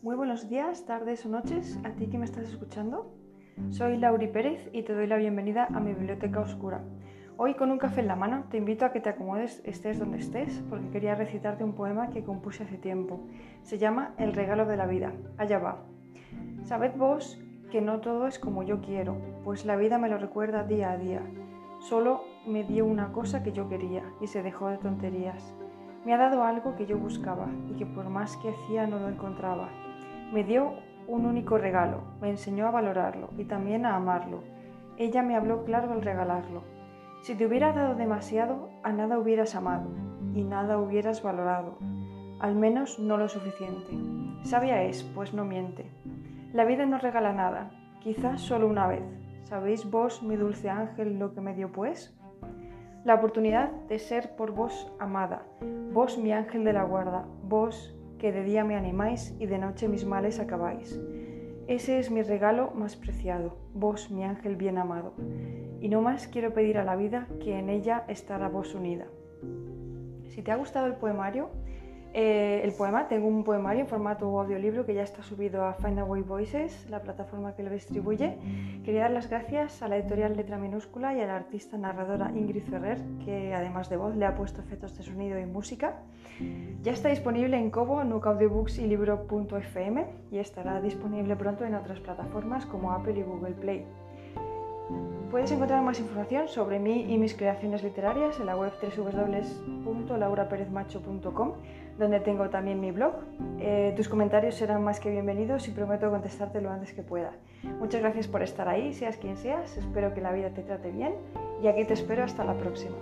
Muy buenos días, tardes o noches a ti que me estás escuchando. Soy Lauri Pérez y te doy la bienvenida a mi biblioteca oscura. Hoy con un café en la mano te invito a que te acomodes estés donde estés porque quería recitarte un poema que compuse hace tiempo. Se llama El regalo de la vida. Allá va. Sabed vos que no todo es como yo quiero, pues la vida me lo recuerda día a día. Solo me dio una cosa que yo quería y se dejó de tonterías. Me ha dado algo que yo buscaba y que por más que hacía no lo encontraba. Me dio un único regalo, me enseñó a valorarlo y también a amarlo. Ella me habló claro al regalarlo. Si te hubiera dado demasiado, a nada hubieras amado y nada hubieras valorado, al menos no lo suficiente. Sabia es, pues no miente. La vida no regala nada, quizás solo una vez. ¿Sabéis vos, mi dulce ángel, lo que me dio pues? La oportunidad de ser por vos amada, vos mi ángel de la guarda, vos que de día me animáis y de noche mis males acabáis. Ese es mi regalo más preciado, vos, mi ángel bien amado. Y no más quiero pedir a la vida que en ella estará vos unida. Si te ha gustado el poemario, eh, el poema, tengo un poemario en formato audiolibro que ya está subido a Findaway Voices, la plataforma que lo distribuye. Quería dar las gracias a la editorial Letra Minúscula y a la artista narradora Ingrid Ferrer, que además de voz le ha puesto efectos de sonido y música. Ya está disponible en Kobo, Nook Audiobooks y Libro.fm y estará disponible pronto en otras plataformas como Apple y Google Play. Puedes encontrar más información sobre mí y mis creaciones literarias en la web www.lauraperezmacho.com, donde tengo también mi blog. Eh, tus comentarios serán más que bienvenidos y prometo contestarte lo antes que pueda. Muchas gracias por estar ahí, seas quien seas, espero que la vida te trate bien y aquí te espero hasta la próxima.